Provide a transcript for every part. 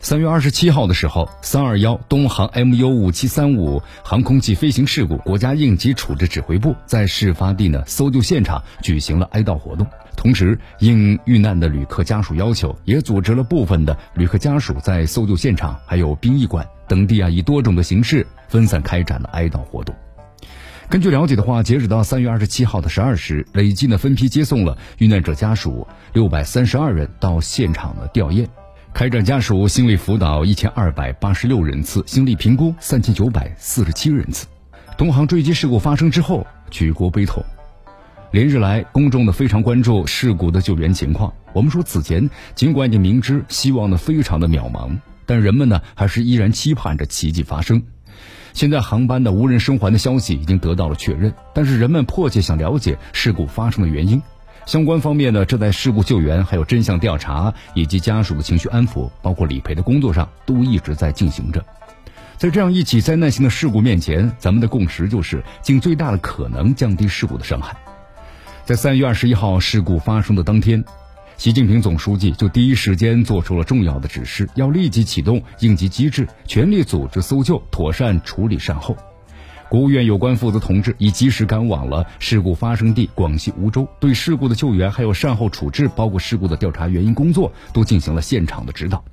三月二十七号的时候，三二幺东航 MU 五七三五航空器飞行事故国家应急处置指挥部在事发地呢搜救现场举行了哀悼活动，同时应遇难的旅客家属要求，也组织了部分的旅客家属在搜救现场还有殡仪馆等地啊，以多种的形式分散开展了哀悼活动。根据了解的话，截止到三月二十七号的十二时，累计呢分批接送了遇难者家属六百三十二人到现场的吊唁。开展家属心理辅导一千二百八十六人次，心理评估三千九百四十七人次。东航坠机事故发生之后，举国悲痛。连日来，公众呢非常关注事故的救援情况。我们说，此前尽管已经明知希望呢非常的渺茫，但人们呢还是依然期盼着奇迹发生。现在航班的无人生还的消息已经得到了确认，但是人们迫切想了解事故发生的原因。相关方面呢，这在事故救援、还有真相调查以及家属的情绪安抚，包括理赔的工作上，都一直在进行着。在这样一起灾难性的事故面前，咱们的共识就是尽最大的可能降低事故的伤害。在三月二十一号事故发生的当天，习近平总书记就第一时间做出了重要的指示，要立即启动应急机制，全力组织搜救，妥善处理善后。国务院有关负责同志已及时赶往了事故发生地广西梧州，对事故的救援还有善后处置，包括事故的调查原因工作，都进行了现场的指导。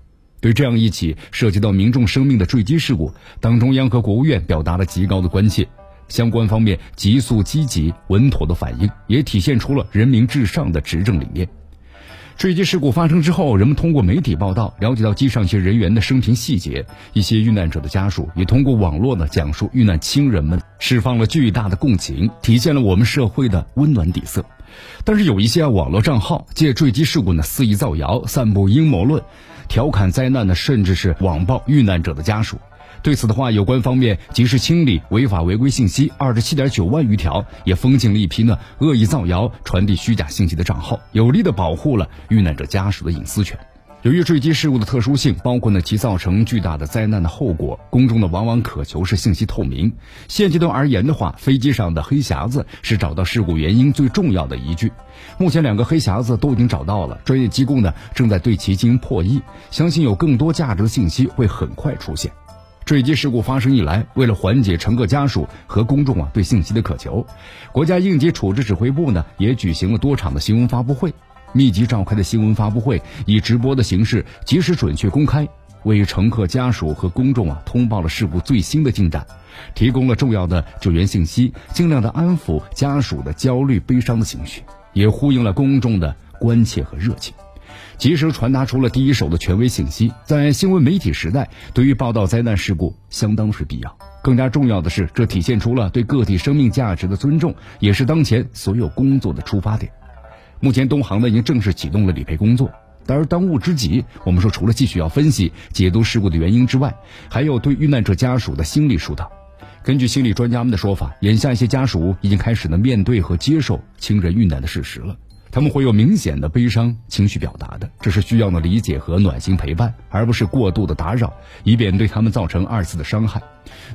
对这样一起涉及到民众生命的坠机事故，党中央和国务院表达了极高的关切，相关方面急速、积极、稳妥的反应，也体现出了人民至上的执政理念。坠机事故发生之后，人们通过媒体报道了解到机上一些人员的生平细节，一些遇难者的家属也通过网络呢讲述遇难亲人们，释放了巨大的共情，体现了我们社会的温暖底色。但是有一些网络账号借坠机事故呢肆意造谣，散布阴谋论，调侃灾难的，甚至是网暴遇难者的家属。对此的话，有关方面及时清理违法违规信息，二十七点九万余条，也封禁了一批呢恶意造谣、传递虚假信息的账号，有力的保护了遇难者家属的隐私权。由于坠机事故的特殊性，包括呢其造成巨大的灾难的后果，公众呢往往渴求是信息透明。现阶段而言的话，飞机上的黑匣子是找到事故原因最重要的依据。目前两个黑匣子都已经找到了，专业机构呢正在对其进行破译，相信有更多价值的信息会很快出现。坠机事故发生以来，为了缓解乘客家属和公众啊对信息的渴求，国家应急处置指挥部呢也举行了多场的新闻发布会，密集召开的新闻发布会以直播的形式，及时准确公开，为乘客家属和公众啊通报了事故最新的进展，提供了重要的救援信息，尽量的安抚家属的焦虑悲伤的情绪，也呼应了公众的关切和热情。及时传达出了第一手的权威信息，在新闻媒体时代，对于报道灾难事故相当是必要。更加重要的是，这体现出了对个体生命价值的尊重，也是当前所有工作的出发点。目前，东航呢已经正式启动了理赔工作。而当务之急，我们说除了继续要分析、解读事故的原因之外，还有对遇难者家属的心理疏导。根据心理专家们的说法，眼下一些家属已经开始呢面对和接受亲人遇难的事实了。他们会有明显的悲伤情绪表达的，这是需要的理解和暖心陪伴，而不是过度的打扰，以免对他们造成二次的伤害。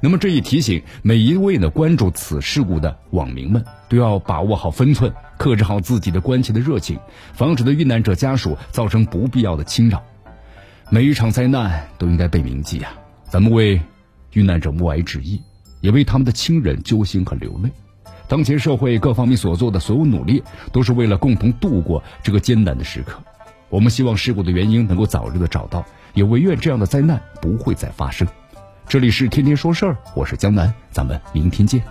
那么这一提醒，每一位呢关注此事故的网民们都要把握好分寸，克制好自己的关切的热情，防止对遇难者家属造成不必要的侵扰。每一场灾难都应该被铭记啊！咱们为遇难者默哀致意，也为他们的亲人揪心和流泪。当前社会各方面所做的所有努力，都是为了共同度过这个艰难的时刻。我们希望事故的原因能够早日的找到，也唯愿这样的灾难不会再发生。这里是天天说事儿，我是江南，咱们明天见。